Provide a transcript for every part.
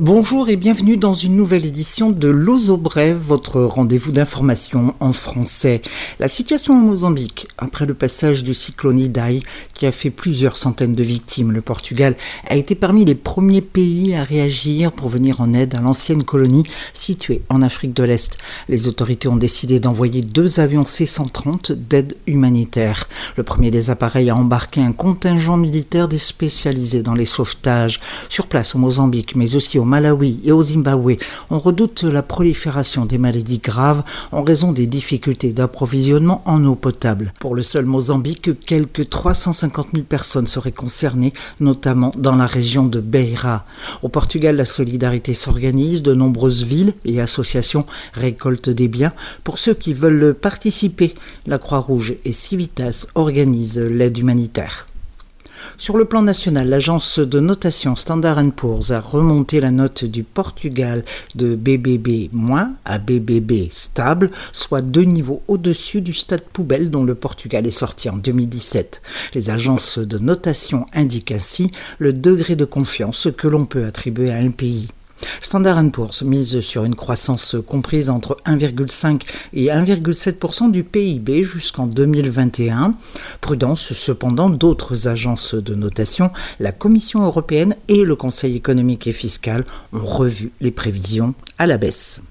Bonjour et bienvenue dans une nouvelle édition de L'Ozo Brève, votre rendez-vous d'information en français. La situation en Mozambique, après le passage du cyclone Idai, qui a fait plusieurs centaines de victimes, le Portugal a été parmi les premiers pays à réagir pour venir en aide à l'ancienne colonie située en Afrique de l'Est. Les autorités ont décidé d'envoyer deux avions C-130 d'aide humanitaire. Le premier des appareils a embarqué un contingent militaire spécialisé dans les sauvetages sur place au Mozambique, mais aussi au Malawi et au Zimbabwe, on redoute la prolifération des maladies graves en raison des difficultés d'approvisionnement en eau potable. Pour le seul Mozambique, quelques 350 000 personnes seraient concernées, notamment dans la région de Beira. Au Portugal, la solidarité s'organise, de nombreuses villes et associations récoltent des biens. Pour ceux qui veulent participer, la Croix-Rouge et Civitas organisent l'aide humanitaire. Sur le plan national, l'agence de notation Standard Poor's a remonté la note du Portugal de BBB- à BBB stable, soit deux niveaux au-dessus du stade poubelle dont le Portugal est sorti en 2017. Les agences de notation indiquent ainsi le degré de confiance que l'on peut attribuer à un pays. Standard Poor's mise sur une croissance comprise entre 1,5 et 1,7% du PIB jusqu'en 2021. Prudence cependant d'autres agences de notation, la Commission européenne et le Conseil économique et fiscal ont revu les prévisions à la baisse.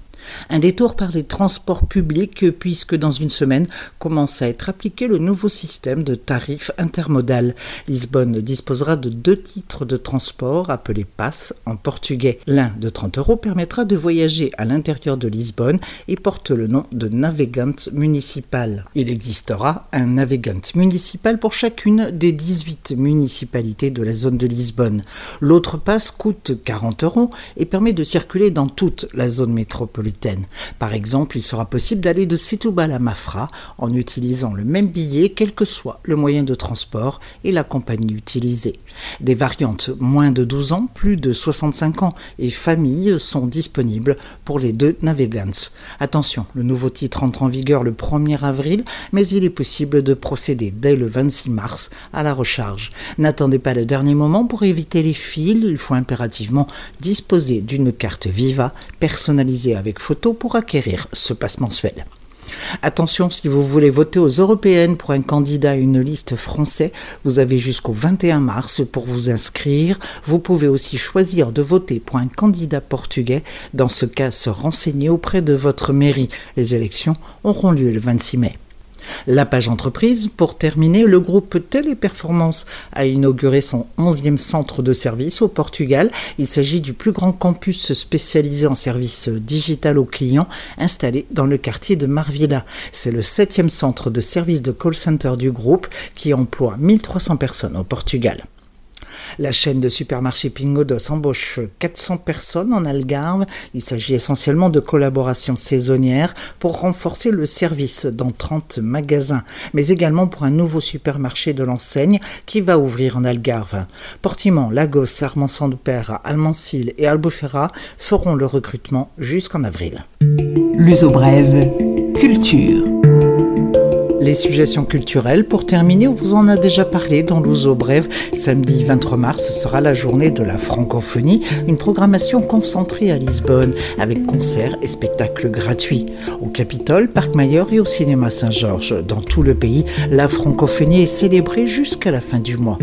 Un détour par les transports publics puisque dans une semaine commence à être appliqué le nouveau système de tarifs intermodal. Lisbonne disposera de deux titres de transport appelés PASS en portugais. L'un de 30 euros permettra de voyager à l'intérieur de Lisbonne et porte le nom de Navegant municipal. Il existera un Navegant municipal pour chacune des 18 municipalités de la zone de Lisbonne. L'autre passe coûte 40 euros et permet de circuler dans toute la zone métropolitaine. Par exemple, il sera possible d'aller de Setúbal à Mafra en utilisant le même billet, quel que soit le moyen de transport et la compagnie utilisée. Des variantes moins de 12 ans, plus de 65 ans et familles sont disponibles pour les deux Navigants. Attention, le nouveau titre entre en vigueur le 1er avril, mais il est possible de procéder dès le 26 mars à la recharge. N'attendez pas le dernier moment pour éviter les fils, il faut impérativement disposer d'une carte Viva personnalisée avec photo pour acquérir ce passe mensuel. Attention, si vous voulez voter aux européennes pour un candidat à une liste français, vous avez jusqu'au 21 mars pour vous inscrire. Vous pouvez aussi choisir de voter pour un candidat portugais. Dans ce cas, se renseigner auprès de votre mairie. Les élections auront lieu le 26 mai. La page entreprise, pour terminer, le groupe Téléperformance a inauguré son 11e centre de service au Portugal. Il s'agit du plus grand campus spécialisé en services digital aux clients installé dans le quartier de Marvilla. C'est le 7e centre de service de call center du groupe qui emploie 1300 personnes au Portugal. La chaîne de supermarchés Pingodos embauche 400 personnes en Algarve. Il s'agit essentiellement de collaborations saisonnières pour renforcer le service dans 30 magasins, mais également pour un nouveau supermarché de l'enseigne qui va ouvrir en Algarve. Portimont, Lagos, Armand-Sandpère, Almancil et Albufera feront le recrutement jusqu'en avril. L'uso brève, culture. Les suggestions culturelles, pour terminer, on vous en a déjà parlé dans l'Ouzo Brève. Samedi 23 mars sera la journée de la francophonie, une programmation concentrée à Lisbonne, avec concerts et spectacles gratuits. Au Capitole, Parc Mayor et au Cinéma Saint-Georges. Dans tout le pays, la francophonie est célébrée jusqu'à la fin du mois.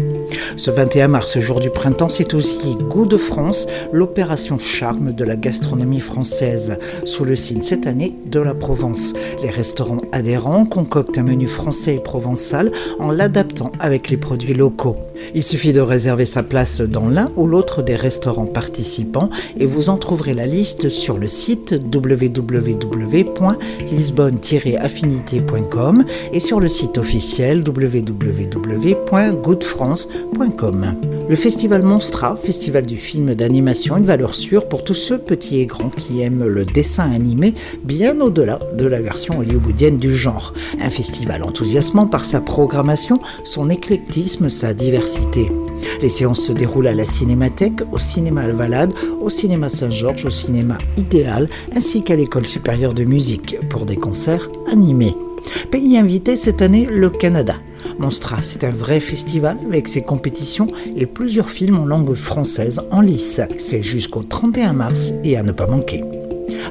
Ce 21 mars, jour du printemps, c'est aussi Goût de France, l'opération charme de la gastronomie française, sous le signe cette année de la Provence. Les restaurants adhérents concoctent un menu français et provençal en l'adaptant avec les produits locaux. Il suffit de réserver sa place dans l'un ou l'autre des restaurants participants et vous en trouverez la liste sur le site www.lisbonne-affinité.com et sur le site officiel www.goodfrance.com. Le festival Monstra, festival du film d'animation, une valeur sûre pour tous ceux, petits et grands, qui aiment le dessin animé bien au-delà de la version hollywoodienne du genre. Un festival enthousiasmant par sa programmation, son éclectisme, sa diversité. Les séances se déroulent à la Cinémathèque, au cinéma Alvalade, au cinéma Saint-Georges, au cinéma Idéal, ainsi qu'à l'école supérieure de musique pour des concerts animés. Pays invité cette année, le Canada. Monstra, c'est un vrai festival avec ses compétitions et plusieurs films en langue française en lice. C'est jusqu'au 31 mars et à ne pas manquer.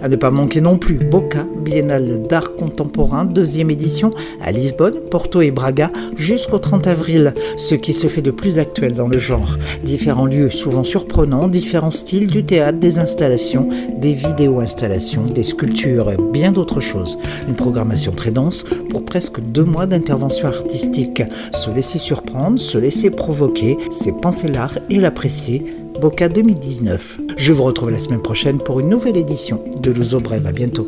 À ne pas manquer non plus, Boca, Biennale d'art contemporain, deuxième édition, à Lisbonne, Porto et Braga, jusqu'au 30 avril, ce qui se fait de plus actuel dans le genre. Différents lieux souvent surprenants, différents styles, du théâtre, des installations, des vidéo-installations, des sculptures et bien d'autres choses. Une programmation très dense pour presque deux mois d'intervention artistique. Se laisser surprendre, se laisser provoquer, c'est penser l'art et l'apprécier Boca 2019. Je vous retrouve la semaine prochaine pour une nouvelle édition de L'Ouzo Brève. À bientôt.